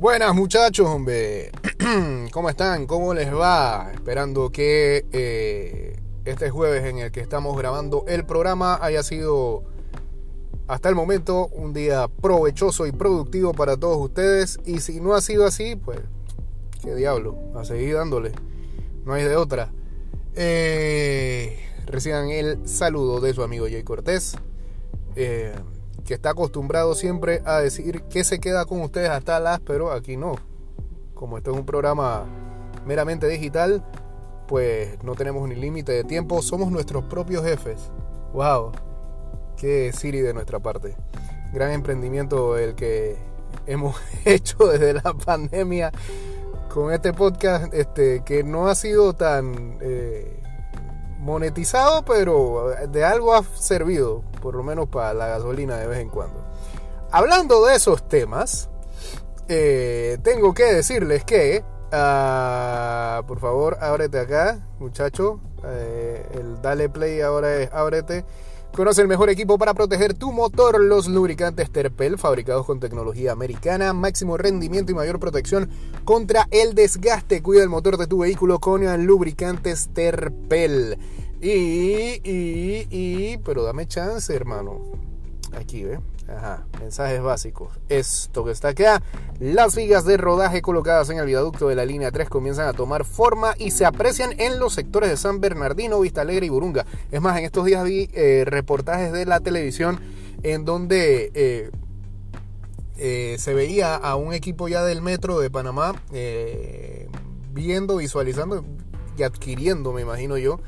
Buenas muchachos, hombre. ¿Cómo están? ¿Cómo les va? Esperando que eh, este jueves en el que estamos grabando el programa haya sido hasta el momento un día provechoso y productivo para todos ustedes. Y si no ha sido así, pues qué diablo, a seguir dándole. No hay de otra. Eh, reciban el saludo de su amigo Jay Cortés. Eh, que está acostumbrado siempre a decir que se queda con ustedes hasta las, pero aquí no. Como esto es un programa meramente digital, pues no tenemos ni límite de tiempo, somos nuestros propios jefes. ¡Wow! ¡Qué Siri de nuestra parte! Gran emprendimiento el que hemos hecho desde la pandemia con este podcast, este, que no ha sido tan eh, monetizado, pero de algo ha servido, por lo menos para la gasolina de vez en cuando. Hablando de esos temas, eh, tengo que decirles que, uh, por favor, ábrete acá, muchacho. Eh, el dale play ahora es ábrete. Conoce el mejor equipo para proteger tu motor, los lubricantes Terpel, fabricados con tecnología americana, máximo rendimiento y mayor protección contra el desgaste. Cuida el motor de tu vehículo con lubricantes Terpel. Y, y, y, pero dame chance, hermano. Aquí, ¿ve? Ajá, mensajes básicos. Esto que está acá, las vigas de rodaje colocadas en el viaducto de la línea 3 comienzan a tomar forma y se aprecian en los sectores de San Bernardino, Vista Alegre y Burunga. Es más, en estos días vi eh, reportajes de la televisión en donde eh, eh, se veía a un equipo ya del metro de Panamá viendo, visualizando y adquiriendo, me imagino yo,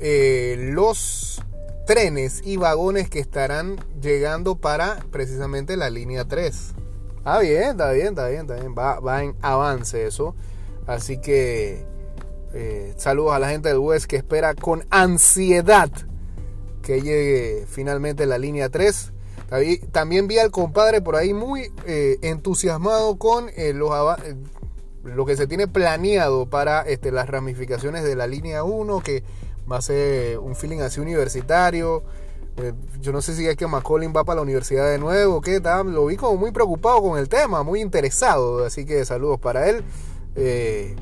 los trenes y vagones que estarán llegando para precisamente la línea 3. Ah, bien, está bien, está bien, está bien. Va, en avance eso. Así que eh, saludos a la gente del West que espera con ansiedad que llegue finalmente la línea 3. También vi al compadre por ahí muy eh, entusiasmado con eh, lo que se tiene planeado para este, las ramificaciones de la línea 1, que va a ser un feeling así universitario. Eh, yo no sé si es que McCollin va para la universidad de nuevo, qué tal. Lo vi como muy preocupado con el tema, muy interesado. Así que saludos para él. Eh,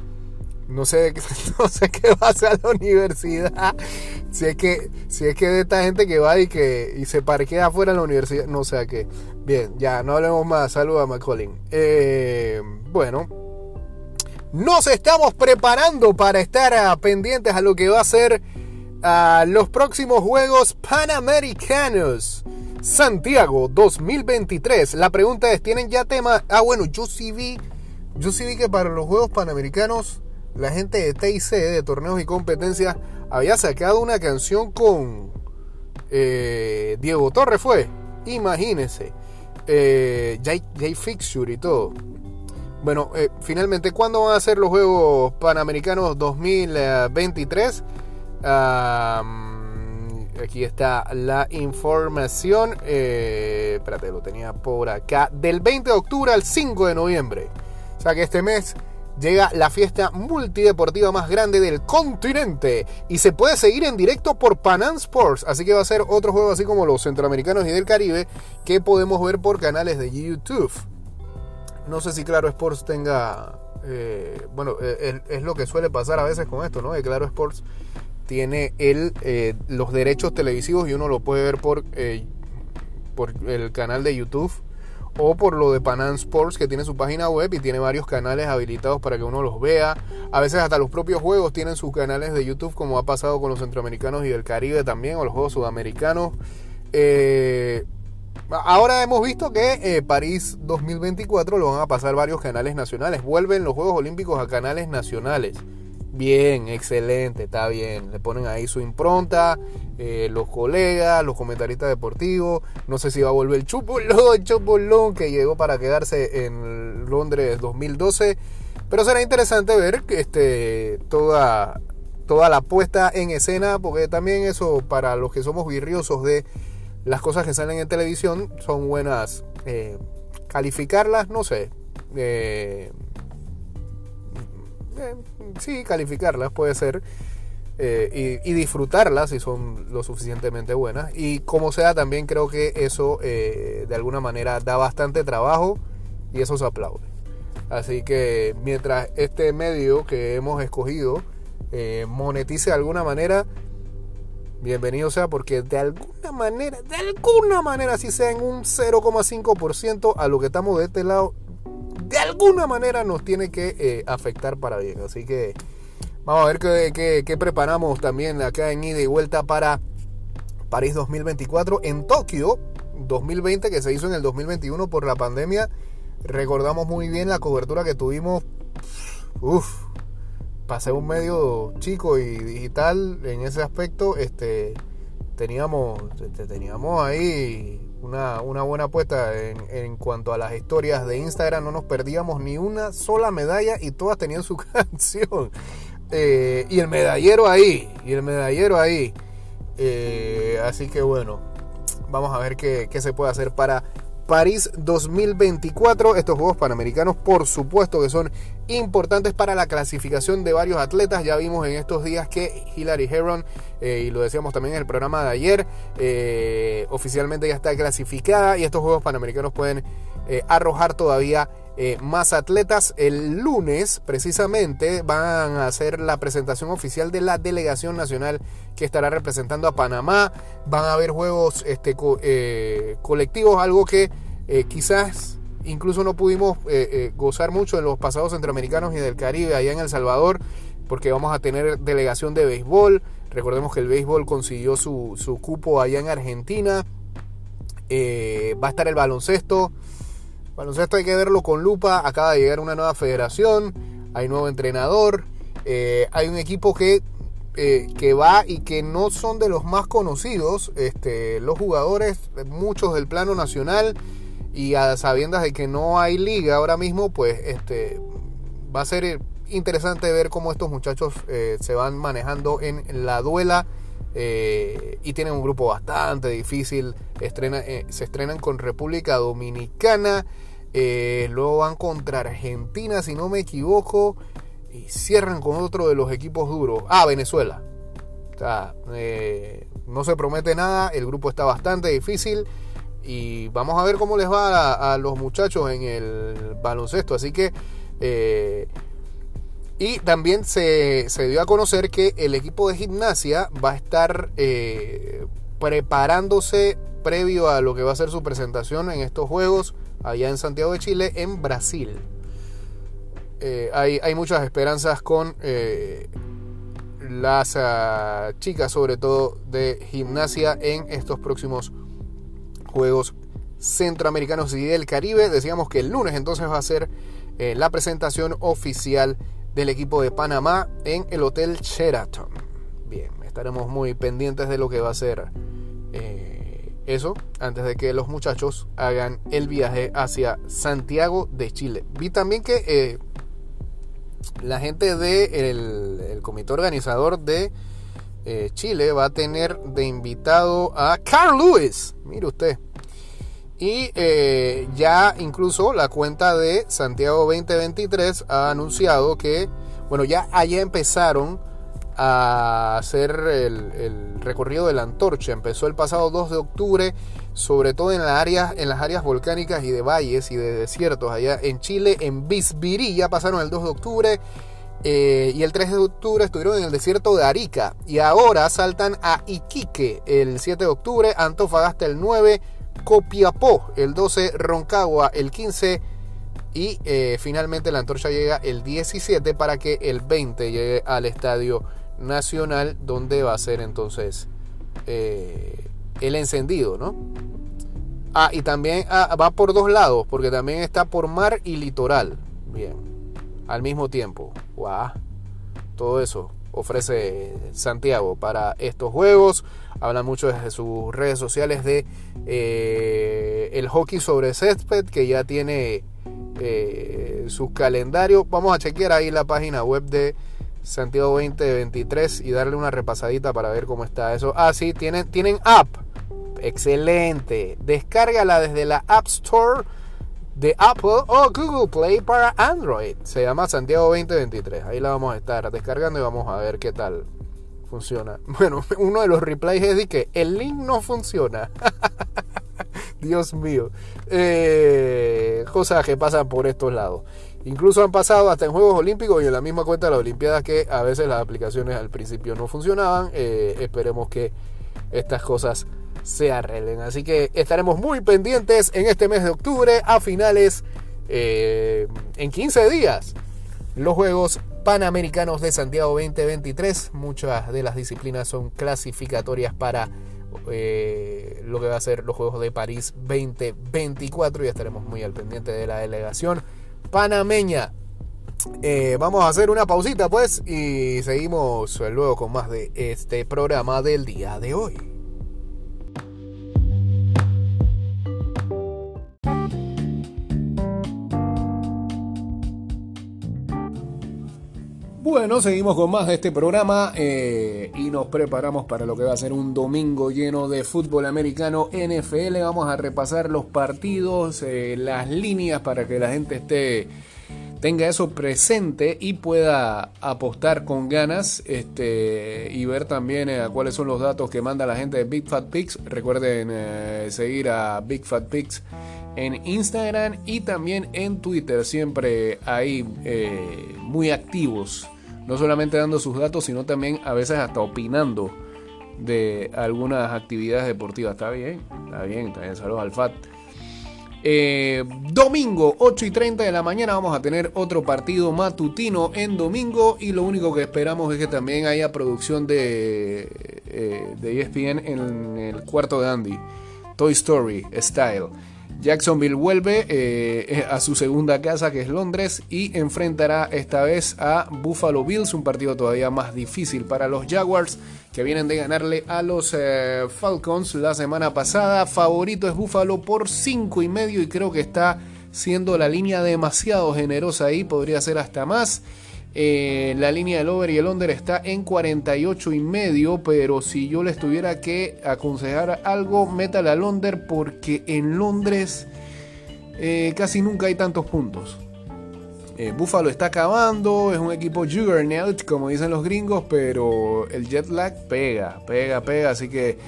no sé, no sé qué va a hacer la universidad. Si es que, si es que de esta gente que va y que y se parquea afuera de la universidad, no sé a qué. Bien, ya, no hablemos más. Saludos a McCollin. Eh, bueno, nos estamos preparando para estar pendientes a lo que va a ser a los próximos Juegos Panamericanos. Santiago 2023. La pregunta es, ¿tienen ya tema? Ah, bueno, yo sí vi, yo sí vi que para los Juegos Panamericanos la gente de TIC, de torneos y competencias, había sacado una canción con eh, Diego Torres, fue. Imagínense. Eh, Jay, Fixture y todo. Bueno, eh, finalmente, ¿cuándo van a ser los Juegos Panamericanos 2023? Aquí está la información. Eh, espérate, lo tenía por acá. Del 20 de octubre al 5 de noviembre. O sea que este mes llega la fiesta multideportiva más grande del continente y se puede seguir en directo por Panam Sports. Así que va a ser otro juego así como los centroamericanos y del Caribe que podemos ver por canales de YouTube. No sé si Claro Sports tenga... Eh, bueno, eh, es, lo que suele pasar a veces con esto, ¿no? Que Claro Sports tiene el, eh, los derechos televisivos y uno lo puede ver por, por el canal de YouTube o por lo de Panam Sports que tiene su página web y tiene varios canales habilitados para que uno los vea. A veces hasta los propios juegos tienen sus canales de YouTube como ha pasado con los centroamericanos y del Caribe también o los juegos sudamericanos. Eh, Ahora hemos visto que eh, París 2024 lo van a pasar varios canales nacionales. Vuelven los Juegos Olímpicos a canales nacionales. Bien, excelente, está bien. Le ponen ahí su impronta, eh, los colegas, los comentaristas deportivos. No sé si va a volver el Chupolón, Chupolón, que llegó para quedarse en Londres 2012. Pero será interesante ver este, toda, toda la puesta en escena, porque también eso para los que somos virriosos de las cosas que salen en televisión son buenas. Eh, calificarlas, no sé. Eh, eh, sí, calificarlas puede ser. Y, y, disfrutarlas si son lo suficientemente buenas. Y como sea, también creo que eso de alguna manera da bastante trabajo y eso se aplaude. Así que mientras este medio que hemos escogido eh, monetice de alguna manera, bienvenido sea porque de alguna manera, de alguna manera, si sea en un 0,5% a lo que estamos de este lado, de alguna manera nos tiene que eh, afectar para bien. Así que vamos a ver qué, qué, preparamos también acá en ida y vuelta para París 2024 en Tokio 2020 que se hizo en el 2021 por la pandemia. Recordamos muy bien la cobertura que tuvimos. Uf, pasé un medio chico y digital en ese aspecto. Este, teníamos, teníamos ahí una, buena apuesta en, cuanto a las historias de Instagram. No nos perdíamos ni una sola medalla y todas tenían su canción. Eh, y el medallero ahí, y el medallero ahí. Eh, así que bueno, vamos a ver qué, qué se puede hacer para París 2024. Estos Juegos Panamericanos, por supuesto, que son importantes para la clasificación de varios atletas. Ya vimos en estos días que Hillary Heron, eh, y lo decíamos también en el programa de ayer, eh, oficialmente ya está clasificada y estos Juegos Panamericanos pueden eh, arrojar todavía más atletas. El lunes, precisamente, van a hacer la presentación oficial de la delegación nacional que estará representando a Panamá. Van a haber juegos este, colectivos, algo que quizás incluso no pudimos eh, eh, gozar mucho de los pasados centroamericanos y del Caribe allá en El Salvador, porque vamos a tener delegación de béisbol. Recordemos que el béisbol consiguió su, cupo allá en Argentina. Eh, va a estar el baloncesto. Baloncesto hay que verlo con lupa. Acaba de llegar una nueva federación. Hay nuevo entrenador. hay un equipo que, que va y que no son de los más conocidos. Este, los jugadores, muchos del plano nacional y a sabiendas de que no hay liga ahora mismo, pues este va a ser interesante ver cómo estos muchachos eh, se van manejando en la duela eh, y tienen un grupo bastante difícil. Eh, se estrenan con República Dominicana, luego van contra Argentina, si no me equivoco, y cierran con otro de los equipos duros. Ah, Venezuela. No se promete nada, el grupo está bastante difícil y vamos a ver cómo les va a, los muchachos en el baloncesto. Así que... Eh, y también se, dio a conocer que el equipo de gimnasia va a estar eh, preparándose previo a lo que va a ser su presentación en estos Juegos allá en Santiago de Chile, en Brasil. Eh, hay, hay, muchas esperanzas con las ah, chicas, sobre todo de gimnasia, en estos próximos Juegos Centroamericanos y del Caribe. Decíamos que el lunes entonces va a ser eh, la presentación oficial del equipo de Panamá en el Hotel Sheraton. Bien, estaremos muy pendientes de lo que va a ser eh, eso antes de que los muchachos hagan el viaje hacia Santiago de Chile. Vi también que eh, la gente del de el comité organizador de eh, Chile va a tener de invitado a Carl Lewis. Mire usted. Y eh, ya incluso la cuenta de Santiago 2023 ha anunciado que, bueno, ya allá empezaron a hacer el, recorrido de la antorcha. Empezó el pasado 2 de octubre, sobre todo en, las áreas, en las áreas volcánicas y de valles y de desiertos. Allá en Chile, en Bisbirí, ya pasaron el 2 de octubre. Eh, y el 3 de octubre estuvieron en el desierto de Arica. Y ahora saltan a Iquique el 7 de octubre, Antofagasta el 9, Copiapó el 12, Roncagua el 15 y eh, finalmente la antorcha llega el 17 para que el 20 llegue al Estadio Nacional donde va a ser entonces eh, el encendido, ¿no? Ah, y también ah, va por dos lados, porque también está por mar y litoral. Bien al mismo tiempo. ¡Wow! Todo eso ofrece Santiago para estos juegos. Habla mucho desde sus redes sociales de eh, el hockey sobre césped que ya tiene eh, su calendario. Vamos a chequear ahí la página web de Santiago 2023 y darle una repasadita para ver cómo está eso. Ah, sí, tienen, tienen app. Excelente. Descárgala desde la App Store de Apple o Google Play para Android. Se llama Santiago 2023. Ahí la vamos a estar descargando y vamos a ver qué tal funciona. Bueno, uno de los replays es de que el link no funciona. Dios mío. Eh, cosas que pasan por estos lados. Incluso han pasado hasta en Juegos Olímpicos y en la misma cuenta de las Olimpiadas que a veces las aplicaciones al principio no funcionaban. Eh, esperemos que estas cosas se arreglen. Así que estaremos muy pendientes en este mes de octubre a finales eh, en 15 días. Los Juegos Panamericanos de Santiago 2023. Muchas de las disciplinas son clasificatorias para eh, lo que va a ser los Juegos de París 2024 y estaremos muy al pendiente de la delegación panameña. Eh, vamos a hacer una pausita pues y seguimos luego con más de este programa del día de hoy. Bueno, seguimos con más de este programa eh, y nos preparamos para lo que va a ser un domingo lleno de fútbol americano NFL. Vamos a repasar los partidos, eh, las líneas para que la gente esté tenga eso presente y pueda apostar con ganas este, y ver también eh, cuáles son los datos que manda la gente de Big Fat Pigs. Recuerden seguir a Big Fat Pigs en Instagram y también en Twitter, siempre ahí muy activos no solamente dando sus datos, sino también a veces hasta opinando de algunas actividades deportivas. Está bien, está bien, está bien. Saludos al FAT. Eh, domingo, 8 y 30 de la mañana, vamos a tener otro partido matutino en domingo. Y lo único que esperamos es que también haya producción de, eh, de ESPN en el cuarto de Andy. Toy Story Style. Jacksonville vuelve eh, a su segunda casa que es Londres y enfrentará esta vez a Buffalo Bills, un partido todavía más difícil para los Jaguars que vienen de ganarle a los eh, Falcons la semana pasada. Favorito es Buffalo por 5 y medio y creo que está siendo la línea demasiado generosa ahí, podría ser hasta más. Eh, la línea del over y el under está en 48 y medio, pero si yo les tuviera que aconsejar algo, métale al under porque en Londres eh, casi nunca hay tantos puntos. Eh, Buffalo está acabando, es un equipo juggernaut, como dicen los gringos, pero el jet lag pega, pega, pega, así que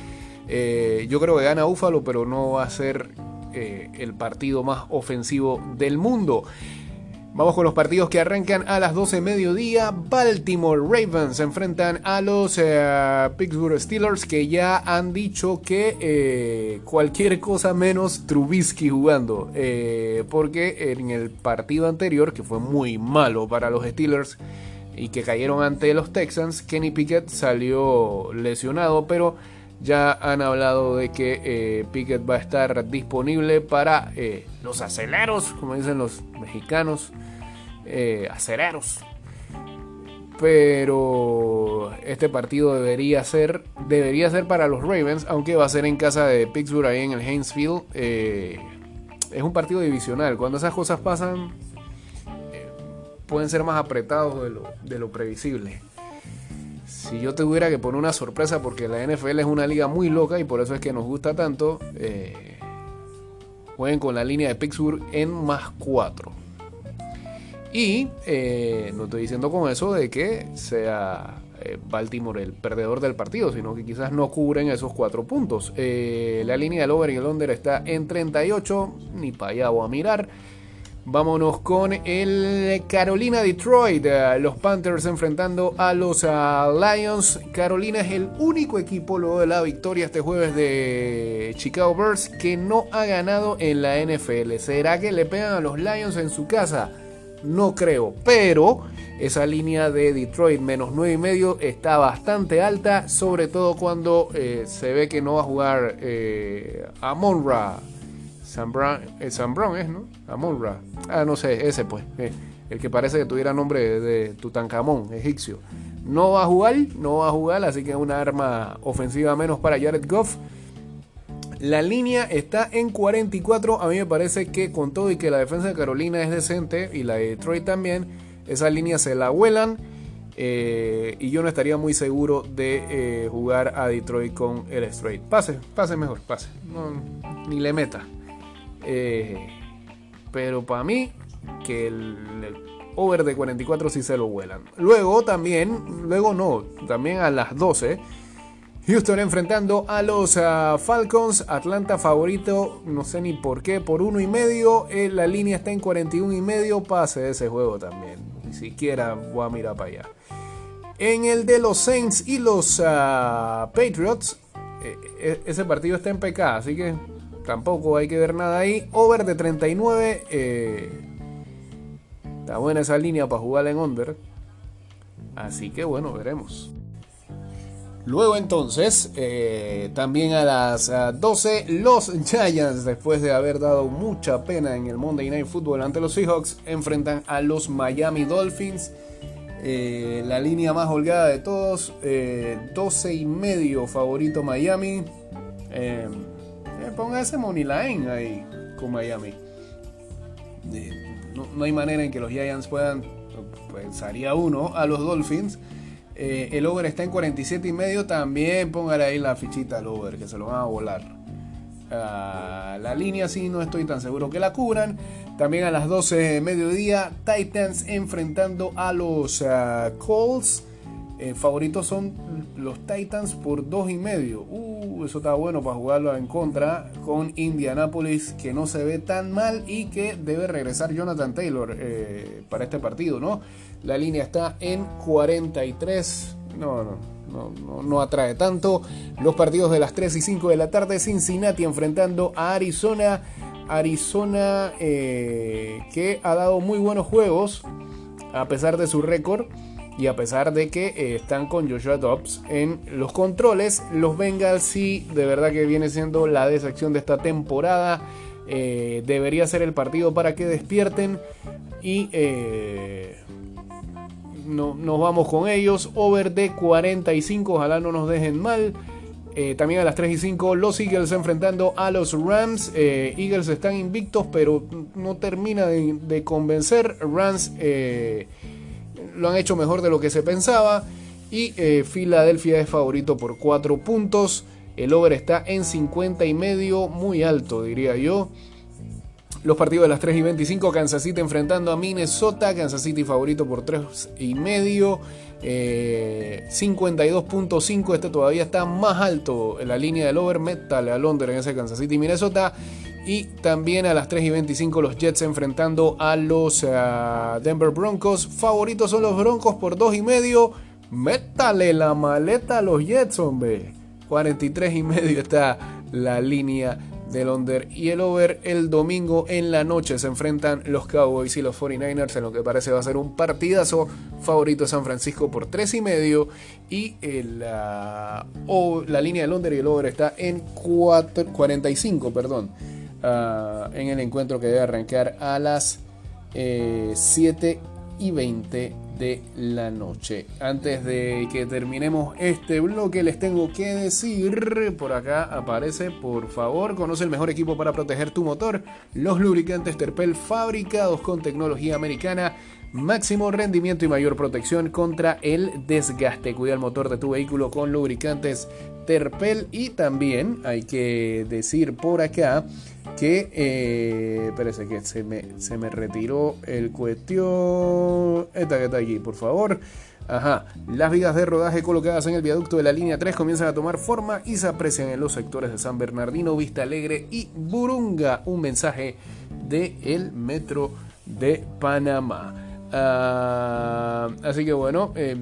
yo creo que gana Buffalo, pero no va a ser el partido más ofensivo del mundo. Vamos con los partidos que arrancan a las 12 mediodía. Baltimore Ravens se enfrentan a los eh, Pittsburgh Steelers que ya han dicho que eh, cualquier cosa menos Trubisky jugando. Eh, porque en el partido anterior, que fue muy malo para los Steelers y que cayeron ante los Texans, Kenny Pickett salió lesionado, pero ya han hablado de que Pickett va a estar disponible para los aceleros, como dicen los mexicanos eh, acereros. Pero este partido debería ser, debería ser para los Ravens, aunque va a ser en casa de Pittsburgh, ahí en el Hainesfield. Eh, es un partido divisional. Cuando esas cosas pasan, eh, pueden ser más apretados de lo, de lo previsible. Si yo tuviera que poner una sorpresa, porque la NFL es una liga muy loca y por eso es que nos gusta tanto, eh, jueguen con la línea de Pittsburgh en más 4. Y eh, no estoy diciendo con eso de que sea eh, Baltimore el perdedor del partido, sino que quizás no cubren esos cuatro puntos. La línea del over y el under está en 38, ni para allá voy a mirar. Vámonos con el Carolina Detroit, los Panthers enfrentando a los Lions. Carolina es el único equipo luego de la victoria este jueves de Chicago Bears que no ha ganado en la NFL. ¿Será que le pegan a los Lions en su casa? no creo. Pero esa línea de Detroit menos 9 y medio está bastante alta, sobre todo cuando eh, se ve que no va a jugar eh, Amonra. Sam Brown, eh, es, ¿no? Amonra. Ah, no sé, ese pues. Eh, el que parece que tuviera nombre de Tutankamón, egipcio. No va a jugar, no va a jugar, así que es una arma ofensiva menos para Jared Goff. La línea está en 44. A mí me parece que con todo y que la defensa de Carolina es decente y la de Detroit también, esa línea se la vuelan. Eh, y yo no estaría muy seguro de jugar a Detroit con el straight. Pase, pase mejor, pase. ni le meta. Eh, pero para mí, que el, over de 44 sí se lo vuelan. Luego también, luego no, también a las 12 Houston enfrentando a los ah, Falcons. Atlanta favorito, no sé ni por qué, por uno y medio. Eh, la línea está en 41 y medio. Pase ese juego también. Ni siquiera voy a mirar para allá. En el de los Saints y los ah, Patriots, eh, eh, ese partido está en PK, así que tampoco hay que ver nada ahí. Over de 39. está buena esa línea para jugar en under. Así que bueno, veremos. Luego entonces, eh, también a las 12, los Giants, después de haber dado mucha pena en el Monday Night Football ante los Seahawks, enfrentan a los Miami Dolphins. Eh, la línea más holgada de todos, 12 eh, y medio favorito Miami. Ponga ese money line ahí con Miami. No, no, hay manera en que los Giants puedan, pensaría uno, a los Dolphins. Eh, el over está en 47 y medio. También póngale ahí la fichita al over, que se lo van a volar. Ah, la línea sí, no estoy tan seguro que la cubran. También a las 12 de mediodía, Titans enfrentando a los uh, Colts. Eh, favoritos son los Titans por 2 y medio. Uh, eso está bueno para jugarlo en contra con Indianapolis, que no se ve tan mal y que debe regresar Jonathan Taylor eh, para este partido, ¿no? La línea está en 43. No, no, no, atrae tanto. Los partidos de las 3 y 5 de la tarde. Cincinnati enfrentando a Arizona. Arizona eh, que ha dado muy buenos juegos a pesar de su récord y a pesar de que eh, están con Joshua Dobbs en los controles. Los Bengals sí, de verdad que viene siendo la decepción de esta temporada. Eh, debería ser el partido para que despierten y no, nos vamos con ellos. Over de 45, ojalá no nos dejen mal. Eh, también a las 3 y 5 los Eagles enfrentando a los Rams. Eh, Eagles están invictos pero no termina de, convencer. Rams eh, lo han hecho mejor de lo que se pensaba. Y Filadelfia es favorito por 4 puntos. El over está en 50 y medio, muy alto diría yo. Los partidos de las 3 y 25, Kansas City enfrentando a Minnesota, Kansas City favorito por 3 y medio. 52.5, eh, este todavía está más alto en la línea del over, metal a Londres en ese Kansas City Minnesota. Y también a las 3 y 25 los Jets enfrentando a los eh, Denver Broncos. Favoritos son los Broncos por 2 y medio. Métale la maleta a los Jets, hombre. 43 y medio está la línea del under y el over el domingo en la noche se enfrentan los Cowboys y los 49ers en lo que parece va a ser un partidazo favorito San Francisco por 3 y medio y la, la línea del under y el over está en 45 perdón ah, en el encuentro que debe arrancar a las 7 eh, y 20 de la noche. Antes de que terminemos este bloque, les tengo que decir, por acá aparece, por favor, conoce el mejor equipo para proteger tu motor, los lubricantes Terpel fabricados con tecnología americana máximo rendimiento y mayor protección contra el desgaste. Cuida el motor de tu vehículo con lubricantes Terpel y también hay que decir por acá que eh, espérese que se me, se me retiró el cuestión esta que está aquí por favor Ajá, las vigas de rodaje colocadas en el viaducto de la línea 3 comienzan a tomar forma y se aprecian en los sectores de San Bernardino, Vista Alegre y Burunga. Un mensaje de el Metro de Panamá. Ah, así que bueno, eh,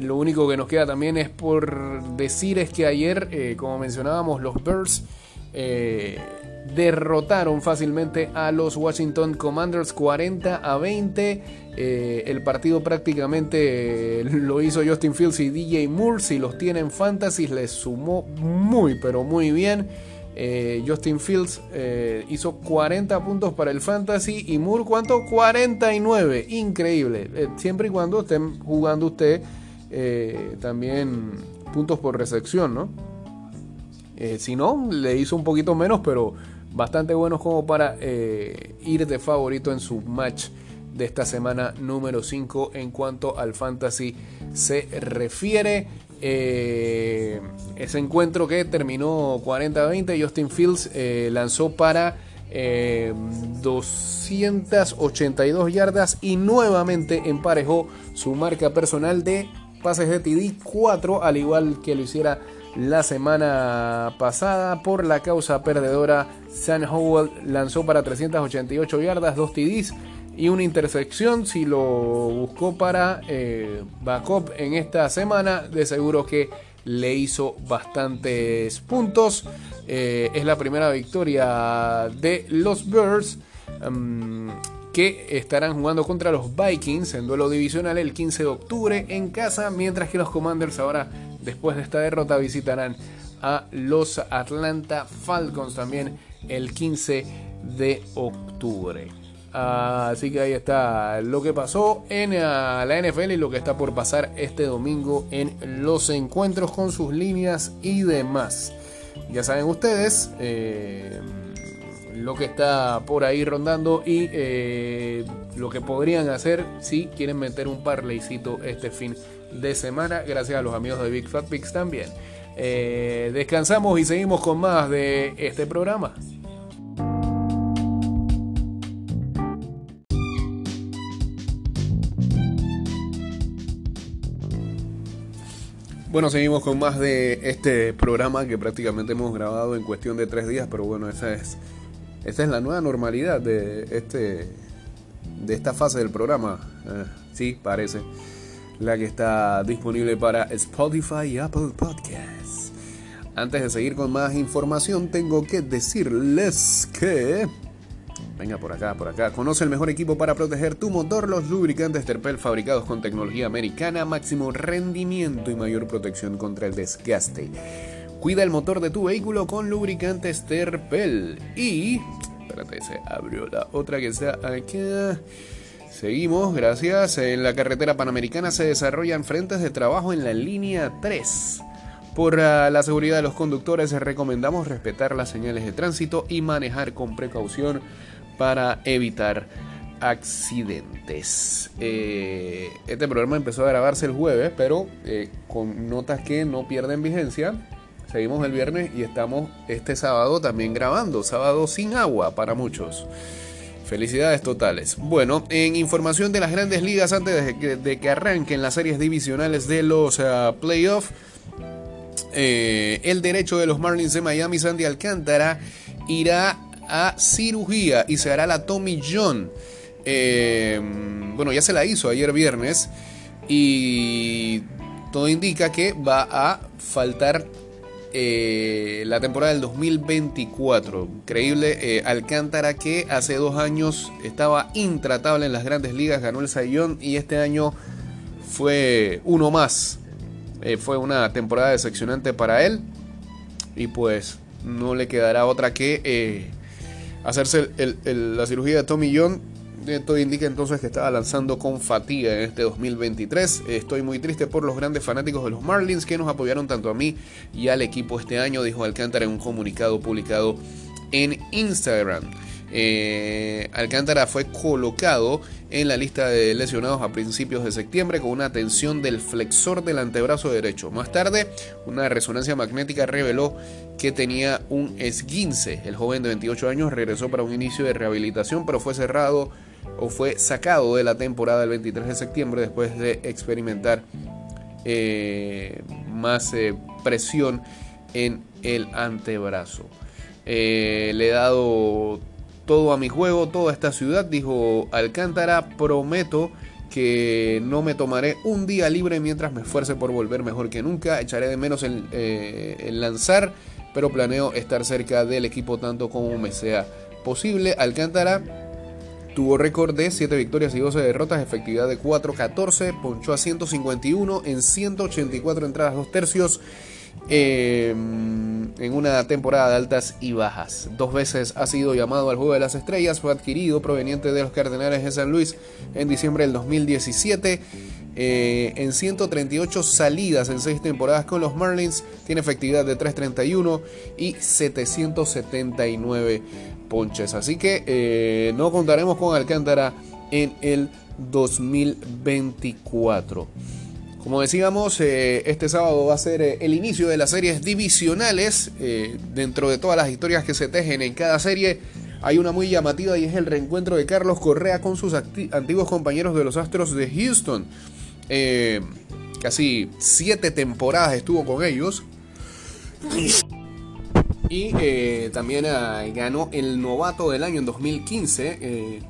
lo único que nos queda también es por decir es que ayer, eh, como mencionábamos, los Birds eh, derrotaron fácilmente a los Washington Commanders 40 a 20. el partido prácticamente lo hizo Justin Fields y DJ Moore. Si los tienen fantasy, les sumó muy, pero muy bien. Eh, Justin Fields eh, hizo 40 puntos para el Fantasy y Moore, ¿cuánto? 49. Increíble. Eh, siempre y cuando estén jugando usted también puntos por recepción, ¿no? si no, le hizo un poquito menos, pero bastante buenos como para ir de favorito en su match de esta semana número 5 en cuanto al fantasy se refiere. Eh, ese encuentro que terminó 40-20, Justin Fields eh, lanzó para 282 eh, yardas y nuevamente emparejó su marca personal de pases de TD 4, al igual que lo hiciera la semana pasada. Por la causa perdedora, Sam Howell lanzó para 388 yardas, 2 TDs y una intersección. Si lo buscó para eh, backup en esta semana, de seguro que le hizo bastantes puntos. Eh, es la primera victoria de los Birds. Mm, que estarán jugando contra los Vikings en duelo divisional el 15 de octubre en casa, mientras que los Commanders ahora, después de esta derrota, visitarán a los Atlanta Falcons también el 15 de octubre. Así que ahí está lo que pasó en ah, la NFL y lo que está por pasar este domingo en los encuentros con sus líneas y demás. Ya saben ustedes eh, lo que está por ahí rondando y eh, lo que podrían hacer si quieren meter un parleycito este fin de semana. Gracias a los amigos de Big Fat Picks también. Eh, descansamos y seguimos con más de este programa. Bueno, seguimos con más de este programa que prácticamente hemos grabado en cuestión de tres días, pero bueno, esa es, esa es la nueva normalidad de, este, de esta fase del programa. Eh, sí, parece. La que está disponible para Spotify y Apple Podcasts. Antes de seguir con más información, tengo que decirles que Venga por acá, por acá. Conoce el mejor equipo para proteger tu motor, los lubricantes Terpel fabricados con tecnología americana, máximo rendimiento y mayor protección contra el desgaste. Cuida el motor de tu vehículo con lubricantes Terpel. Y... Espérate, se abrió la otra que está aquí. Seguimos, gracias. En la carretera panamericana se desarrollan frentes de trabajo en la línea 3. Por ah, la seguridad de los conductores recomendamos respetar las señales de tránsito y manejar con precaución para evitar accidentes. Eh, este programa empezó a grabarse el jueves, pero eh, con notas que no pierden vigencia. Seguimos el viernes y estamos este sábado también grabando, sábado sin agua para muchos. Felicidades totales. Bueno, en información de las grandes ligas antes de que, arranquen las series divisionales de los uh, playoffs, eh, el derecho de los Marlins de Miami, Sandy Alcántara, irá a cirugía y se hará la Tommy John. Eh, bueno, ya se la hizo ayer viernes y todo indica que va a faltar eh, la temporada del 2024. Increíble, eh, Alcántara que hace dos años estaba intratable en las grandes ligas, ganó el Sayón y este año fue uno más. fue una temporada decepcionante para él y pues no le quedará otra que hacerse la cirugía de Tommy John. Todo indica entonces que estaba lanzando con fatiga en este 2023. Estoy muy triste por los grandes fanáticos de los Marlins que nos apoyaron tanto a mí y al equipo este año, dijo Alcántara en un comunicado publicado en Instagram. Eh, Alcántara fue colocado en la lista de lesionados a principios de septiembre con una tensión del flexor del antebrazo derecho. Más tarde, una resonancia magnética reveló que tenía un esguince. El joven de 28 años regresó para un inicio de rehabilitación, pero fue cerrado o fue sacado de la temporada el 23 de septiembre después de experimentar eh, más eh, presión en el antebrazo. le he dado todo a mi juego, toda esta ciudad, dijo Alcántara, prometo que no me tomaré un día libre mientras me esfuerce por volver mejor que nunca, echaré de menos el, eh, lanzar, pero planeo estar cerca del equipo tanto como me sea posible. Alcántara tuvo récord de 7 victorias y 12 derrotas, efectividad de 4-14, ponchó a 151 en 184 entradas, 2 tercios Em, en una temporada de altas y bajas. Dos veces ha sido llamado al Juego de las Estrellas, fue adquirido proveniente de los Cardenales de San Luis en diciembre del 2017. Eh, en 138 salidas en 6 temporadas con los Marlins, tiene efectividad de 331 y 779 ponches. Así que eh, no contaremos con Alcántara en el 2024. Como decíamos, eh, este sábado va a ser eh, el inicio de las series divisionales. Eh, dentro de todas las historias que se tejen en cada serie, hay una muy llamativa y es el reencuentro de Carlos Correa con sus antiguos compañeros de los Astros de Houston. casi siete temporadas estuvo con ellos. Y también ah, ganó el novato del año en 2015 eh,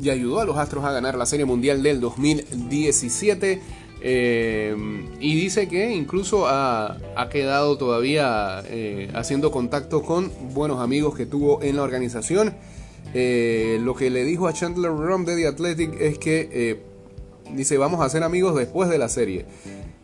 y ayudó a los Astros a ganar la Serie Mundial del 2017. Eh, y dice que incluso ha, quedado todavía haciendo contacto con buenos amigos que tuvo en la organización. lo que le dijo a Chandler Rom de The Athletic es que dice vamos a ser amigos después de la serie.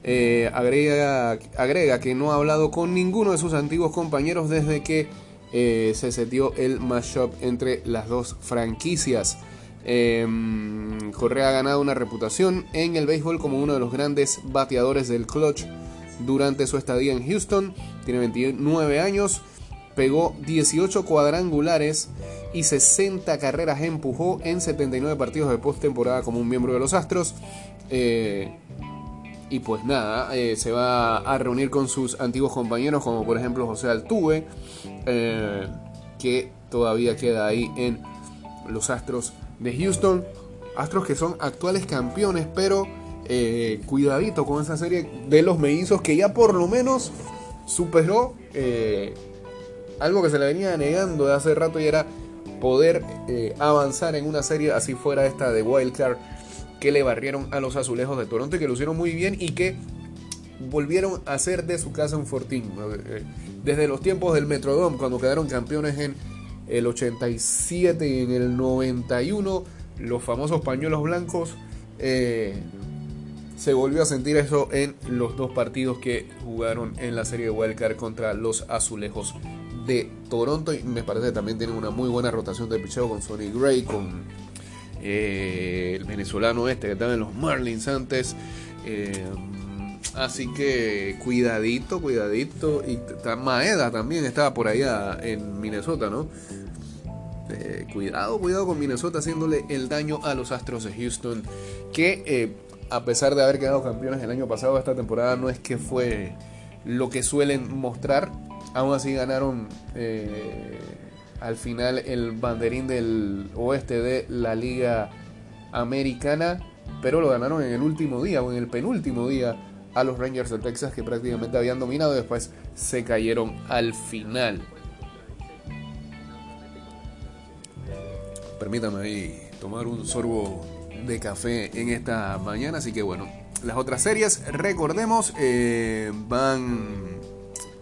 Eh, agrega, agrega, que no ha hablado con ninguno de sus antiguos compañeros desde que eh, se setió el mashup entre las dos franquicias. Em, Correa ha ganado una reputación en el béisbol como uno de los grandes bateadores del clutch durante su estadía en Houston. Tiene 29 años, pegó 18 cuadrangulares y 60 carreras empujó en 79 partidos de postemporada como un miembro de los Astros. Eh, y pues nada, eh, se va a reunir con sus antiguos compañeros, como por ejemplo José Altuve, eh, que todavía queda ahí en los Astros de Houston. Astros que son actuales campeones, pero eh, cuidadito con esa serie de los mellizos que ya por lo menos superó algo que se le venía negando de hace rato y era poder avanzar en una serie así fuera esta de Wild Card que le barrieron a los azulejos de Toronto y que lo hicieron muy bien y que volvieron a hacer de su casa un fortín. Eh, desde los tiempos del Metrodome, cuando quedaron campeones en el 87 y en el 91, los famosos pañuelos blancos, eh, se volvió a sentir eso en los dos partidos que jugaron en la serie de Wildcard contra los azulejos de Toronto. Y me parece que también tienen una muy buena rotación de picheo con Sonny Gray, con eh, el venezolano este que estaba en los Marlins antes. Eh, así que cuidadito, cuidadito. Y Maeda también estaba por allá en Minnesota, ¿no? Eh, cuidado, cuidado con Minnesota haciéndole el daño a los Astros de Houston. Que a pesar de haber quedado campeones el año pasado, esta temporada no es que fue lo que suelen mostrar. Aún así ganaron al final el banderín del oeste de la Liga Americana, pero lo ganaron en el último día o en el penúltimo día a los Rangers de Texas que prácticamente habían dominado y después se cayeron al final. Permítame ahí tomar un sorbo de café en esta mañana, así que bueno, las otras series, recordemos, eh, van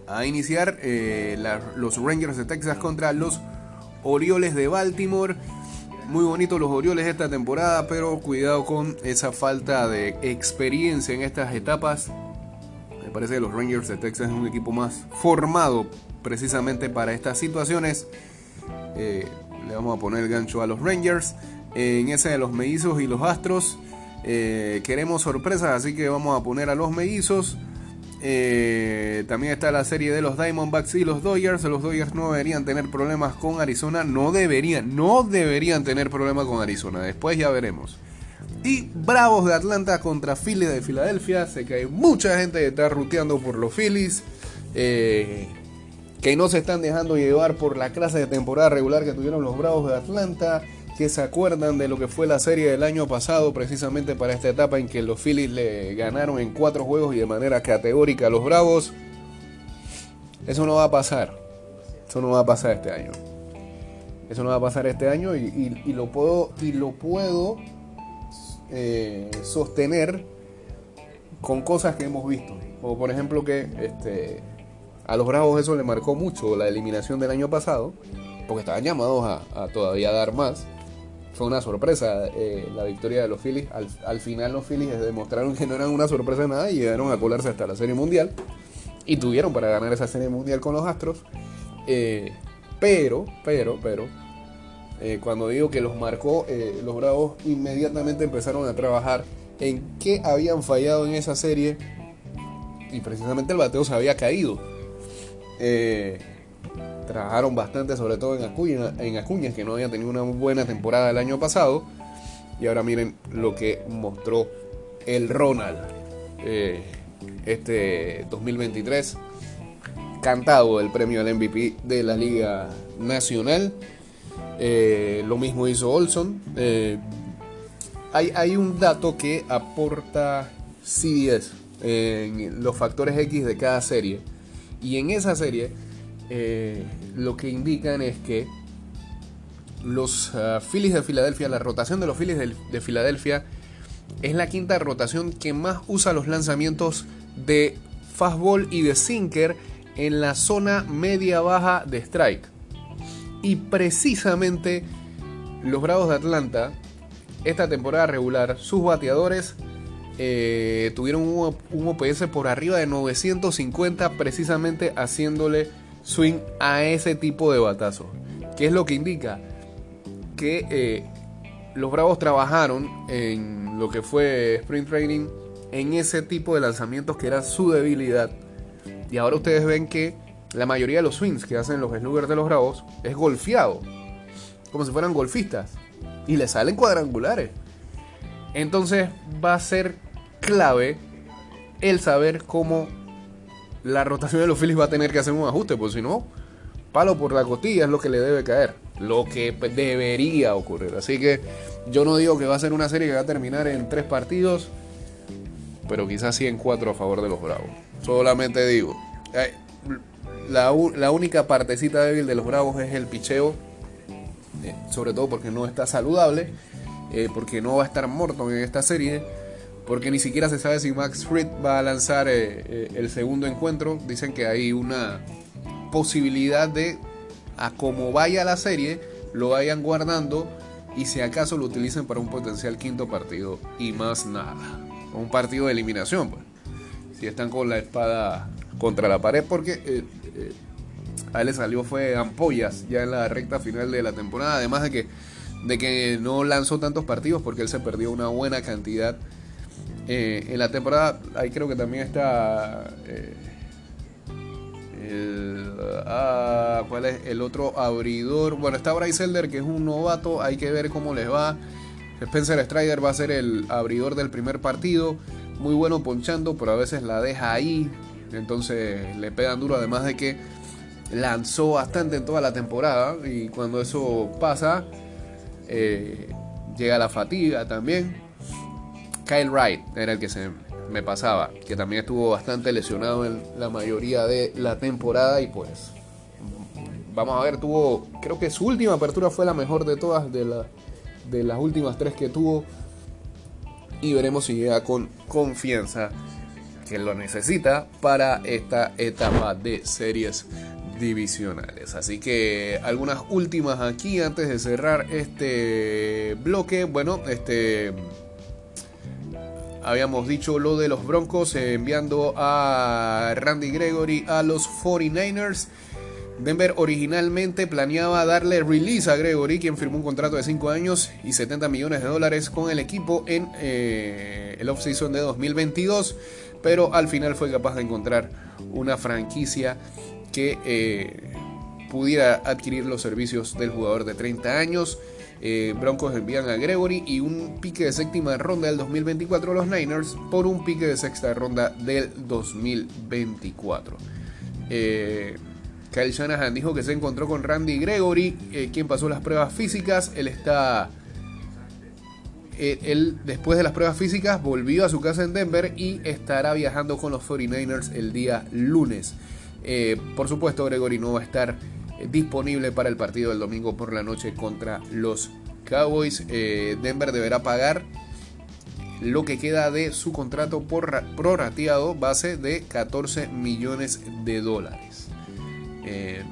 a iniciar eh, los Rangers de Texas contra los Orioles de Baltimore. Muy bonitos los Orioles esta temporada, pero cuidado con esa falta de experiencia en estas etapas. Me parece que los Rangers de Texas es un equipo más formado precisamente para estas situaciones. Eh, le vamos a poner el gancho a los Rangers. en ese de los mellizos y los astros. Eh, queremos sorpresas, así que vamos a poner a los mellizos. Eh, también está la serie de los Diamondbacks y los Dodgers. Los Dodgers no deberían tener problemas con Arizona. No deberían, no deberían tener problemas con Arizona. Después ya veremos. Y Bravos de Atlanta contra Philly de Filadelfia. Sé que hay mucha gente que está ruteando por los Phillies. Eh, que no se están dejando llevar por la clase de temporada regular que tuvieron los Bravos de Atlanta que se acuerdan de lo que fue la serie del año pasado, precisamente para esta etapa en que los Phillies le ganaron en cuatro juegos y de manera categórica a los Bravos. Eso no va a pasar. Eso no va a pasar este año. Eso no va a pasar este año y, lo puedo, y lo puedo eh, sostener con cosas que hemos visto. Como por ejemplo que este, a los Bravos eso le marcó mucho la eliminación del año pasado, porque estaban llamados a, todavía dar más fue una sorpresa eh, la victoria de los Phillies. Al, final los Phillies demostraron que no eran una sorpresa de nada y llegaron a colarse hasta la Serie Mundial. Y tuvieron para ganar esa Serie Mundial con los Astros. Eh, pero, pero, pero, eh, cuando digo que los marcó, los Bravos inmediatamente empezaron a trabajar en qué habían fallado en esa serie. Y precisamente el bateo se había caído trabajaron bastante, sobre todo en Acuña, en Acuña, que no había tenido una buena temporada el año pasado. Y ahora miren lo que mostró el Ronald eh, este 2023. Cantado el premio al MVP de la Liga Nacional. Eh, lo mismo hizo Olson. Eh, hay, hay, un dato que aporta CBS en los factores X de cada serie Y en esa serie eh, lo que indican es que los uh, Phillies de Filadelfia, la rotación de los Phillies de, de, Filadelfia es la quinta rotación que más usa los lanzamientos de fastball y de sinker en la zona media baja de strike. Y precisamente los Bravos de Atlanta, esta temporada regular, sus bateadores eh, tuvieron un, un, OPS por arriba de 950 precisamente haciéndole swing a ese tipo de batazos. ¿Qué es lo que indica? Que eh, los Bravos trabajaron en lo que fue Sprint Training en ese tipo de lanzamientos que era su debilidad. Y ahora ustedes ven que la mayoría de los swings que hacen los sluggers de los Bravos es golfeado. Como si fueran golfistas. Y le salen cuadrangulares. Entonces va a ser clave el saber cómo la rotación de los Phillies va a tener que hacer un ajuste. Porque si no, palo por la costilla es lo que le debe caer. Lo que debería ocurrir. Así que yo no digo que va a ser una serie que va a terminar en tres partidos pero quizás sí en cuatro a favor de los Bravos. Solamente digo, eh, la, la única partecita débil de los Bravos es el picheo, eh, sobre todo porque no está saludable, eh, porque no va a estar Morton en esta serie, porque ni siquiera se sabe si Max Fried va a lanzar el segundo encuentro. Dicen que hay una posibilidad de, a como vaya la serie, lo vayan guardando y si acaso lo utilicen para un potencial quinto partido y más nada un partido de eliminación. Pues. Si están con la espada contra la pared, porque eh, eh, a él le salió fue ampollas ya en la recta final de la temporada. Además de que, de que no lanzó tantos partidos porque él se perdió una buena cantidad eh, en la temporada. Ahí creo que también está. El, ah, ¿Cuál es el otro abridor? Bueno, está Bryce Elder, que es un novato. Hay que ver cómo les va. Spencer Strider va a ser el abridor del primer partido. Muy bueno ponchando, pero a veces la deja ahí. Entonces le pegan duro, además de que lanzó bastante en toda la temporada. Y cuando eso pasa, eh, llega la fatiga también. Kyle Wright era el que se me pasaba, que también estuvo bastante lesionado en la mayoría de la temporada. Y pues, vamos a ver, tuvo, creo que su última apertura fue la mejor de todas de de las últimas tres que tuvo. Y veremos si llega con confianza que lo necesita para esta etapa de series divisionales. Así que algunas últimas aquí antes de cerrar este bloque. Bueno, este habíamos dicho lo de los Broncos enviando a Randy Gregory a los 49ers. Denver originalmente planeaba darle release a Gregory, quien firmó un contrato de 5 años y 70 millones de dólares con el equipo en eh, el offseason de 2022, pero al final fue capaz de encontrar una franquicia que eh, pudiera adquirir los servicios del jugador de 30 años. Eh, Broncos envían a Gregory y un pique de séptima ronda del 2024 a los Niners por un pique de sexta ronda del 2024. Eh, Kyle Shanahan dijo que se encontró con Randy Gregory, eh, quien pasó las pruebas físicas. Él está. Él, después de las pruebas físicas, volvió a su casa en Denver y estará viajando con los 49ers el día lunes. Por supuesto, Gregory no va a estar disponible para el partido del domingo por la noche contra los Cowboys. Denver deberá pagar lo que queda de su contrato por prorrateado base de 14 millones de dólares. Eh,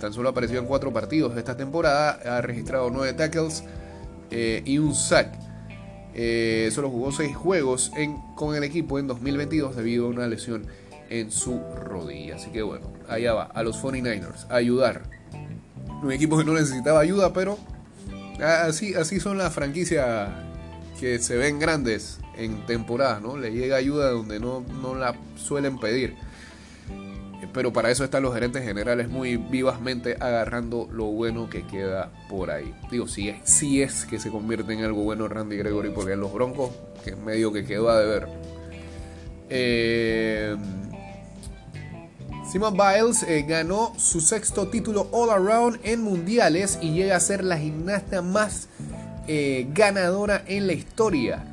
tan solo apareció en cuatro partidos de esta temporada. Ha registrado nueve tackles eh, y un sack. Eh, solo jugó seis juegos con el equipo en 2022 debido a una lesión en su rodilla. Así que bueno, allá va, a los 49ers, a ayudar. Un equipo que no necesitaba ayuda, pero así, así son las franquicias que se ven grandes en temporada, ¿no? Le llega ayuda donde no, no la suelen pedir pero para eso están los gerentes generales muy vivamente agarrando lo bueno que queda por ahí. Digo, si es, si es que se convierte en algo bueno Randy Gregory, porque en los Broncos, que es medio que quedó a deber. Eh, Simon Biles eh, ganó su sexto título all around en mundiales y llega a ser la gimnasta más eh, ganadora en la historia.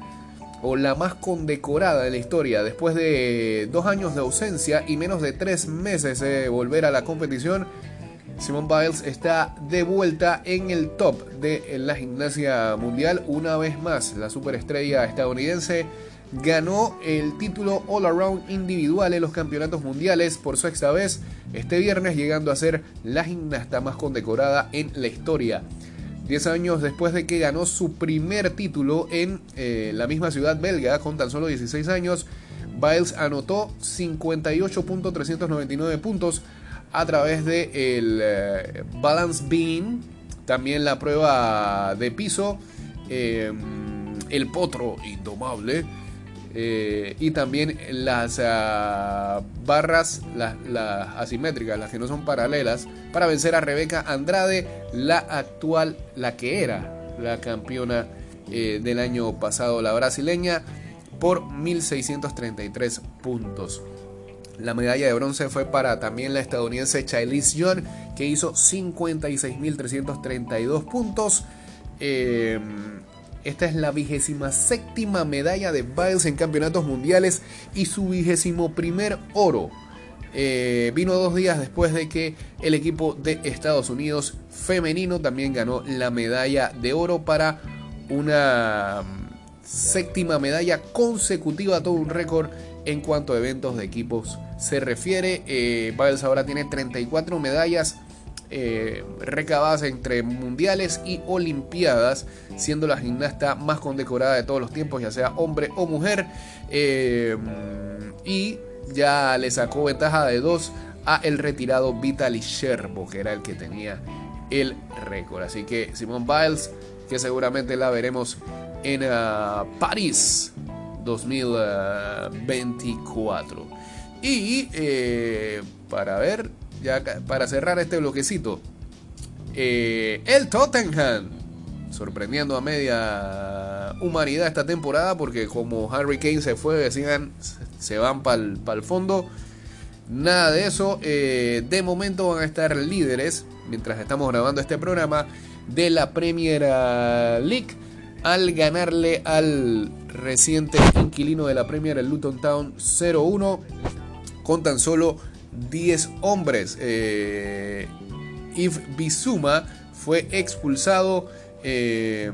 o la más condecorada de la historia. Después de dos años de ausencia y menos de tres meses de volver a la competición, Simone Biles está de vuelta en el top de la gimnasia mundial una vez más. La superestrella estadounidense ganó el título All Around individual en los campeonatos mundiales por sexta vez este viernes, llegando a ser la gimnasta más condecorada en la historia. Diez años después de que ganó su primer título en eh, la misma ciudad belga, con tan solo 16 años, Biles anotó 58.399 puntos a través de el eh, Balance Beam, también la prueba de piso, em, el potro indomable eh, y también las ah, barras, las, asimétricas, las que no son paralelas, para vencer a Rebeca Andrade, la actual, la que era la campeona eh, del año pasado, la brasileña, por 1633 puntos. La medalla de bronce fue para también la estadounidense Chalice John, que hizo 56.332 puntos. Eh, esta es la vigésima séptima medalla de Biles en campeonatos mundiales y su vigésimo primer oro. Eh, vino dos días después de que el equipo de Estados Unidos femenino también ganó la medalla de oro para una mm, séptima medalla consecutiva, todo un récord en cuanto a eventos de equipos se refiere. Eh, Biles ahora tiene 34 medallas eh, recabadas entre mundiales y olimpiadas, siendo la gimnasta más condecorada de todos los tiempos, ya sea hombre o mujer. Eh, y ya le sacó ventaja de dos a el retirado Vitaly Sherbo, que era el que tenía el récord. Así que Simone Biles, que seguramente la veremos en uh, París 2024. Y eh, para ver ya para cerrar este bloquecito, eh, el Tottenham sorprendiendo a media humanidad esta temporada porque como Harry Kane se fue, decían, se van para el fondo. Nada de eso. Eh, de momento van a estar líderes, mientras estamos grabando este programa, de la Premier League al ganarle al reciente inquilino de la Premier, el Luton Town 0-1, con tan solo 10 hombres. Eh, Yves Bisuma fue expulsado eh,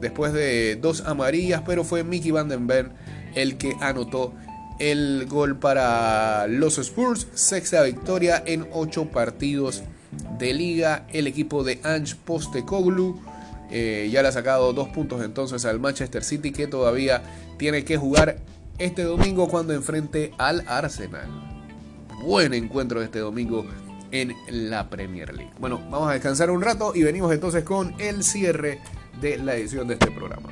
después de dos amarillas, pero fue Mickey Van Den Ven el que anotó el gol para los Spurs. Sexta victoria en 8 partidos de liga. El equipo de Ange Postecoglou eh, ya le ha sacado dos puntos entonces al Manchester City que todavía tiene que jugar este domingo cuando enfrente al Arsenal buen encuentro este domingo en la Premier League. Bueno, vamos a descansar un rato y venimos entonces con el cierre de la edición de este programa.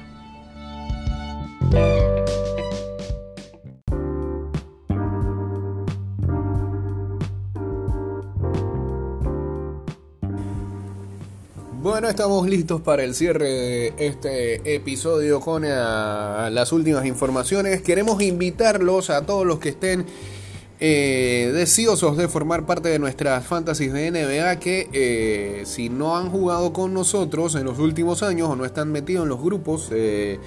Bueno, estamos listos para el cierre de este episodio con eh, las últimas informaciones. Queremos invitarlos a todos los que estén eh, deseosos de formar parte de nuestras fantasies de NBA que eh, si no han jugado con nosotros en los últimos años o no están metidos en los grupos eh,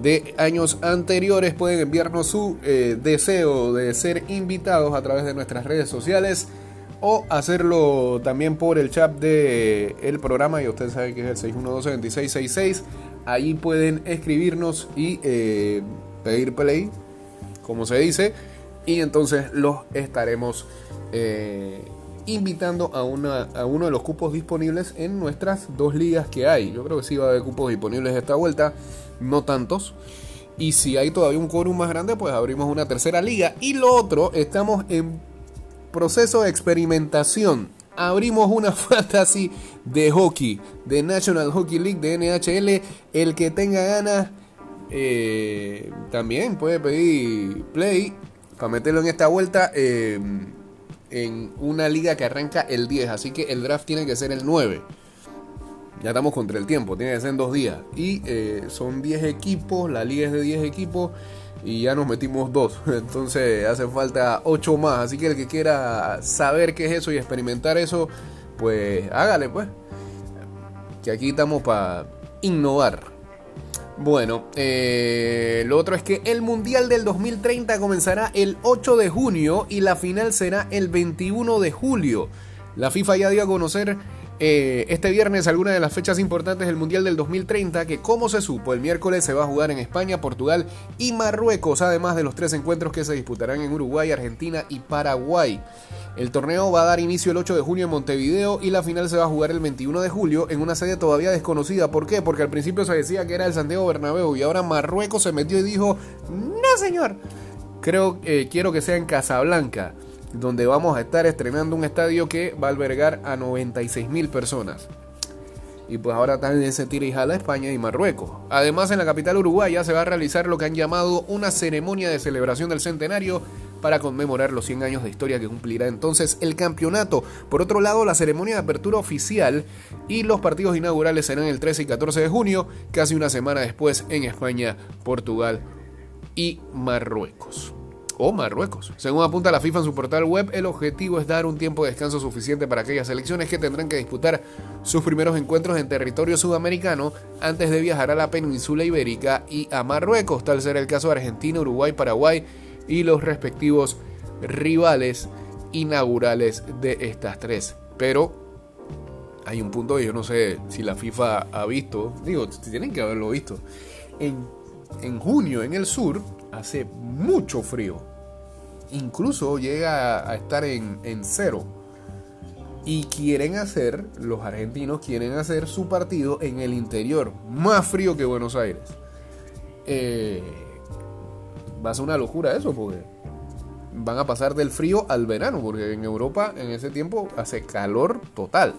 de años anteriores pueden enviarnos su deseo de ser invitados a través de nuestras redes sociales o hacerlo también por el chat del el programa. Y ustedes saben que es el 612-2666 ahí pueden escribirnos y pedir play como se dice y entonces los estaremos eh, invitando a, una, a uno de los cupos disponibles en nuestras dos ligas que hay. Yo creo que sí va a haber cupos disponibles esta vuelta, no tantos. Y si hay todavía un quórum más grande, pues abrimos una tercera liga. Y lo otro, estamos en proceso de experimentación. Abrimos una fantasy de hockey, de National Hockey League, de NHL. El que tenga ganas eh, también puede pedir play para meterlo en esta vuelta eh, en una liga que arranca el 10. Así que el draft tiene que ser el 9. Ya estamos contra el tiempo, tiene que ser en dos días. Y eh, son 10 equipos, la liga es de 10 equipos y ya nos metimos dos. Entonces hace falta 8 más. Así que el que quiera saber qué es eso y experimentar eso, pues hágale pues. Que aquí estamos para innovar. Bueno, eh, lo otro es que el Mundial del 2030 comenzará el 8 de junio y la final será el 21 de julio. La FIFA ya dio a conocer eh, este viernes algunas de las fechas importantes del Mundial del 2030 que como se supo el miércoles se va a jugar en España, Portugal y Marruecos, además de los tres encuentros que se disputarán en Uruguay, Argentina y Paraguay. El torneo va a dar inicio el 8 de junio en Montevideo y la final se va a jugar el 21 de julio en una sede todavía desconocida. ¿Por qué? Porque al principio se decía que era el Santiago Bernabéu y ahora Marruecos se metió y dijo, no señor, creo, eh, quiero que sea en Casablanca donde vamos a estar estrenando un estadio que va a albergar a 96 mil personas. Y pues ahora también se tira y jala España y Marruecos. Además, en la capital uruguaya se va a realizar lo que han llamado una ceremonia de celebración del centenario para conmemorar los 100 años de historia que cumplirá entonces el campeonato. Por otro lado, la ceremonia de apertura oficial y los partidos inaugurales serán el 13 y 14 de junio, casi una semana después en España, Portugal y Marruecos o Marruecos. Según apunta la FIFA en su portal web, el objetivo es dar un tiempo de descanso suficiente para aquellas selecciones que tendrán que disputar sus primeros encuentros en territorio sudamericano antes de viajar a la península ibérica y a Marruecos, tal será el caso de Argentina, Uruguay, Paraguay y los respectivos rivales inaugurales de estas tres. Pero hay un punto que yo no sé si la FIFA ha visto, digo, tienen que haberlo visto. En, en junio en el sur hace mucho frío. Incluso llega a estar en, cero. Y quieren hacer, los argentinos quieren hacer su partido en el interior, más frío que Buenos Aires. Eh, va a ser una locura eso, porque van a pasar del frío al verano, porque en Europa en ese tiempo hace calor total.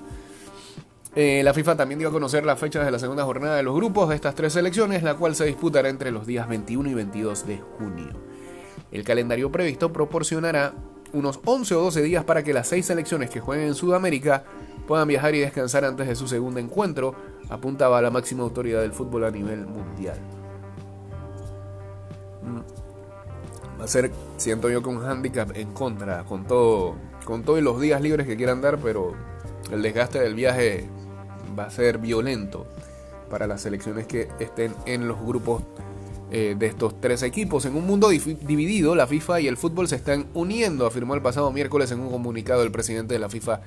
Eh, la FIFA también dio a conocer las fechas de la segunda jornada de los grupos de estas tres selecciones, la cual se disputará entre los días 21 y 22 de junio. El calendario previsto proporcionará unos 11 o 12 días para que las seis selecciones que jueguen en Sudamérica puedan viajar y descansar antes de su segundo encuentro, apuntaba a la máxima autoridad del fútbol a nivel mundial. Mm. Va a ser, siento yo que un handicap en contra, con todo, con todos los días libres que quieran dar, pero el desgaste del viaje va a ser violento para las selecciones que estén en los grupos eh, de estos tres equipos. En un mundo dividido, la FIFA y el fútbol se están uniendo, afirmó el pasado miércoles en un comunicado el presidente de la FIFA,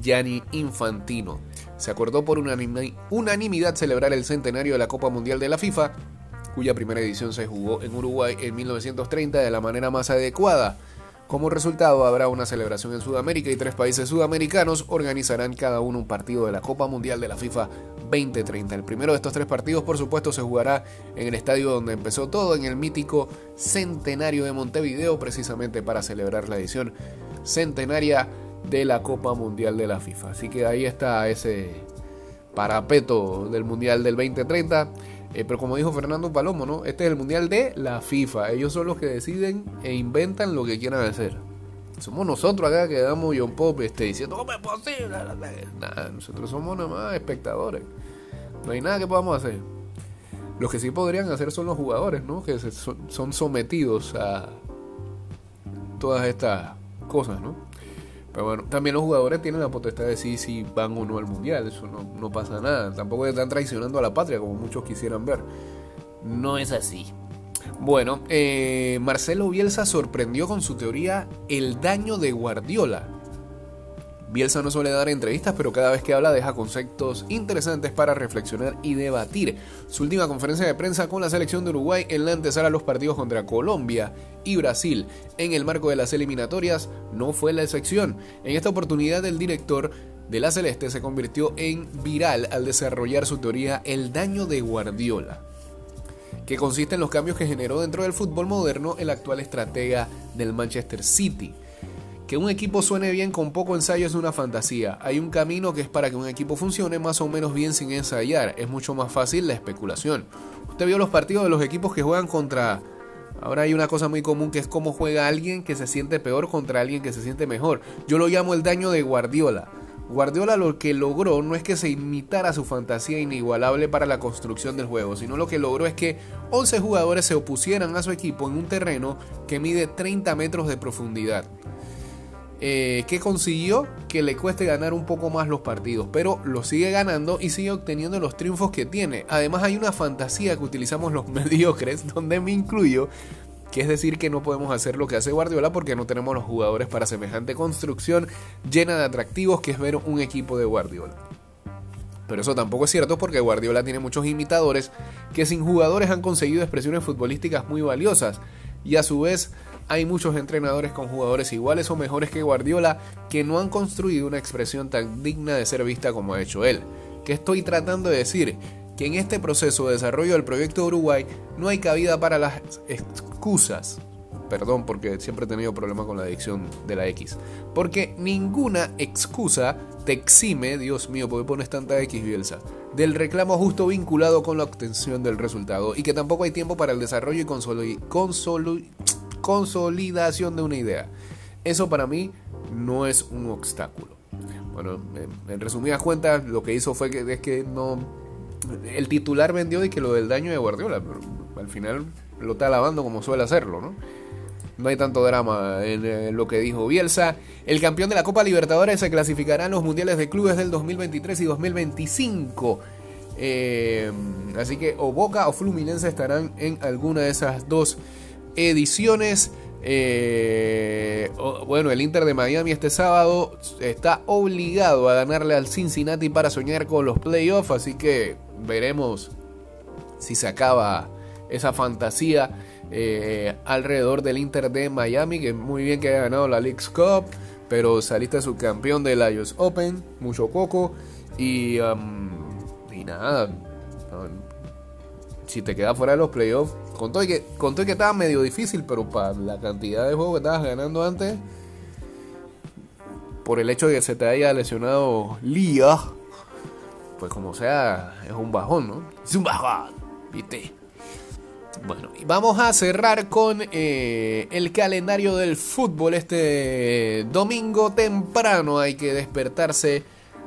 Gianni Infantino. Se acordó por unanimidad celebrar el centenario de la Copa Mundial de la FIFA, cuya primera edición se jugó en Uruguay en 1930 de la manera más adecuada como resultado, habrá una celebración en Sudamérica y tres países sudamericanos organizarán cada uno un partido de la Copa Mundial de la FIFA 2030. El primero de estos tres partidos, por supuesto, se jugará en el estadio donde empezó todo, en el mítico Centenario de Montevideo, precisamente para celebrar la edición centenaria de la Copa Mundial de la FIFA. Así que ahí está ese parapeto del Mundial del 2030. Eh, pero como dijo Fernando Palomo, ¿no? Este es el mundial de la FIFA. Ellos son los que deciden e inventan lo que quieran hacer. Somos nosotros acá que damos John Pop este, diciendo, ¿cómo es posible? Nada, nosotros somos nada más espectadores. No hay nada que podamos hacer. Los que sí podrían hacer son los jugadores, ¿no? Que son sometidos a todas estas cosas, ¿no? Pero bueno, también los jugadores tienen la potestad de decir si van o no al mundial. Eso no, pasa nada. Tampoco están traicionando a la patria como muchos quisieran ver. No es así. Bueno, eh, Marcelo Bielsa sorprendió con su teoría el daño de Guardiola. Bielsa no suele dar entrevistas, pero cada vez que habla deja conceptos interesantes para reflexionar y debatir. Su última conferencia de prensa con la selección de Uruguay en la antesala a los partidos contra Colombia y Brasil en el marco de las eliminatorias no fue la excepción. En esta oportunidad el director de la Celeste se convirtió en viral al desarrollar su teoría El daño de Guardiola que consiste en los cambios que generó dentro del fútbol moderno el actual estratega del Manchester City. Que un equipo suene bien con poco ensayo es una fantasía. Hay un camino que es para que un equipo funcione más o menos bien sin ensayar. Es mucho más fácil la especulación. Usted vio los partidos de los equipos que juegan contra... Ahora hay una cosa muy común que es cómo juega alguien que se siente peor contra alguien que se siente mejor. Yo lo llamo el daño de Guardiola. Guardiola lo que logró no es que se imitara su fantasía inigualable para la construcción del juego, sino lo que logró es que 11 jugadores se opusieran a su equipo en un terreno que mide 30 metros de profundidad. Eh, que consiguió que le cueste ganar un poco más los partidos, pero lo sigue ganando y sigue obteniendo los triunfos que tiene. Además hay una fantasía que utilizamos los mediocres, donde me incluyo, que es decir que no podemos hacer lo que hace Guardiola porque no tenemos los jugadores para semejante construcción llena de atractivos que es ver un equipo de Guardiola. Pero eso tampoco es cierto porque Guardiola tiene muchos imitadores que sin jugadores han conseguido expresiones futbolísticas muy valiosas y a su vez hay muchos entrenadores con jugadores iguales o mejores que Guardiola que no han construido una expresión tan digna de ser vista como ha hecho él. ¿Qué estoy tratando de decir? Que en este proceso de desarrollo del proyecto de Uruguay no hay cabida para las excusas. Perdón porque siempre he tenido problemas con la adicción de la X. Porque ninguna excusa te exime, Dios mío, porque pones tanta X Bielsa, del reclamo justo vinculado con la obtención del resultado y que tampoco hay tiempo para el desarrollo y consolidación de una idea. Eso para mí no es un obstáculo. Bueno, en, resumidas cuentas, lo que hizo fue que, es que no. El titular vendió de que lo del daño de Guardiola, al final lo está alabando como suele hacerlo, ¿no? No hay tanto drama en, lo que dijo Bielsa. El campeón de la Copa Libertadores se clasificará en los Mundiales de Clubes del 2023 y 2025. Eh, así que o Boca o Fluminense estarán en alguna de esas dos ediciones. Eh, bueno, el Inter de Miami este sábado está obligado a ganarle al Cincinnati para soñar con los playoffs, así que veremos si se acaba esa fantasía eh, alrededor del Inter de Miami, que muy bien que haya ganado la League's Cup, pero saliste subcampeón del US Open, mucho coco, y, um, y nada, si te quedas fuera de los playoffs, con todo, que, con que estaba medio difícil, pero para la cantidad de juegos que estabas ganando antes, por el hecho de que se te haya lesionado Lía, pues como sea, es un bajón, ¿no? Es un bajón, ¿viste? Bueno, y vamos a cerrar con eh, el calendario del fútbol. Este domingo temprano hay que despertarse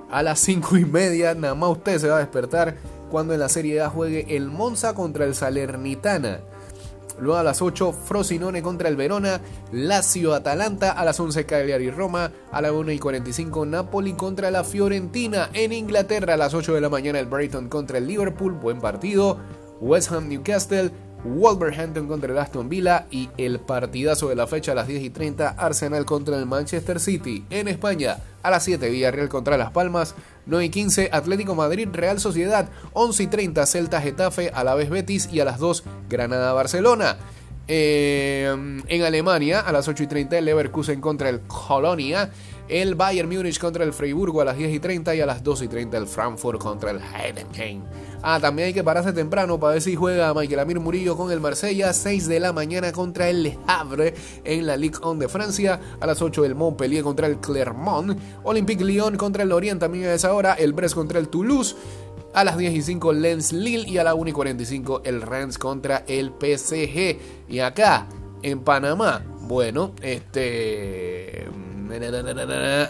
a las 5 y media. Nada más usted se va a despertar cuando en la Serie A juegue el Monza contra el Salernitana. Luego a las 8, Frosinone contra el Verona, Lazio Atalanta, a las 11 Cagliari Roma, a las 1 y 45 Napoli contra la Fiorentina, en Inglaterra a las 8 de la mañana el Brighton contra el Liverpool, buen partido, West Ham Newcastle, Wolverhampton contra el Aston Villa y el partidazo de la fecha a las 10 y 30 Arsenal contra el Manchester City. En España a las 7 Villarreal contra Las Palmas, 9 y 15 Atlético Madrid Real Sociedad, 11 y 30 Celta Getafe a la vez Betis y a las 2 Granada Barcelona. Eh, en Alemania a las 8 y 30 el Leverkusen contra el Colonia. El Bayern Múnich contra el Freiburgo a las 10 y 30 y a las 2 y 30 el Frankfurt contra el Heidenheim. Ah, también hay que pararse temprano para ver si juega Michael Amir Murillo con el Marsella. 6 de la mañana contra el Le Havre en la Ligue 1 de Francia. A las 8 el Montpellier contra el Clermont. Olympique Lyon contra el Lorient también a esa hora. El Brest contra el Toulouse. A las 10 y 5 Lens Lille y a las 1 y 45 el Rennes contra el PSG. Y acá, en Panamá, bueno, este...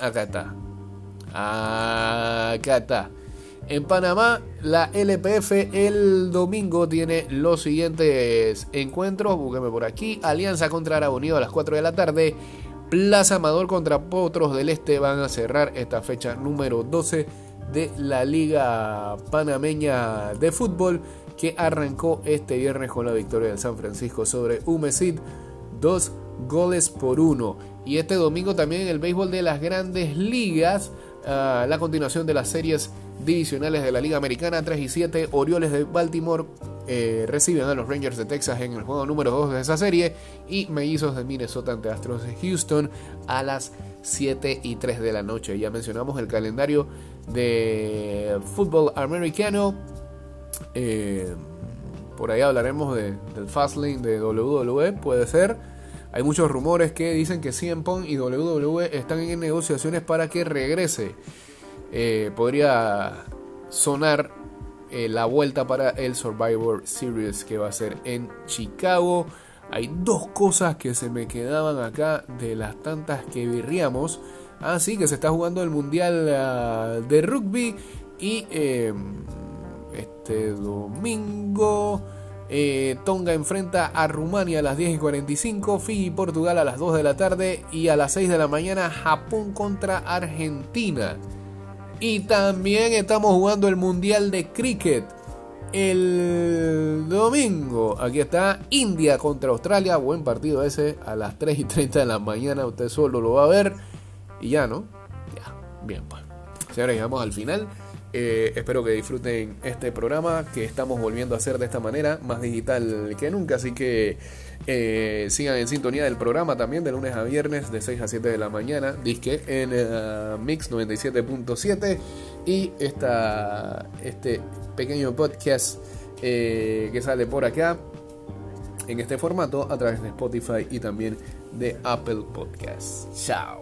Acá está. Acá está. En Panamá, la LPF el domingo tiene los siguientes encuentros. Búsqueme por aquí. Alianza contra Arabunido a las 4 de la tarde. Plaza Amador contra Potros del Este van a cerrar esta fecha número 12 de la Liga Panameña de Fútbol que arrancó este viernes con la victoria del San Francisco sobre Humesid. Dos goles por uno. Y este domingo también el béisbol de las grandes ligas. Ah, la continuación de las series divisionales de la Liga Americana 3 y 7. Orioles de Baltimore eh, reciben a los Rangers de Texas en el juego número 2 de esa serie. Y Mellizos de Minnesota ante Astros de Houston a las 7 y 3 de la noche. Ya mencionamos el calendario de fútbol americano. Eh, por ahí hablaremos de, del Fastlane de WWE, puede ser. Hay muchos rumores que dicen que CM y WWE están en negociaciones para que regrese. Eh, podría sonar eh, la vuelta para el Survivor Series que va a ser en Chicago. Hay dos cosas que se me quedaban acá de las tantas que virriamos. Así ah, que se está jugando el Mundial ah, de Rugby y em, este domingo Eh, Tonga enfrenta a Rumania a las 10 y 45, Fiji y Portugal a las 2 de la tarde y a las 6 de la mañana Japón contra Argentina. Y también estamos jugando el Mundial de Cricket el domingo. Aquí está India contra Australia. Buen partido ese a las 3 y 30 de la mañana. Usted solo lo va a ver. Y ya, ¿no? Ya, bien, pues. Señores, llegamos al final. Eh, espero que disfruten este programa que estamos volviendo a hacer de esta manera, más digital que nunca. Así que eh, sigan en sintonía del programa también de lunes a viernes de 6 a 7 de la mañana. Disque en uh, Mix 97.7 y esta, este pequeño podcast eh, que sale por acá en este formato a través de Spotify y también de Apple Podcasts. Chao.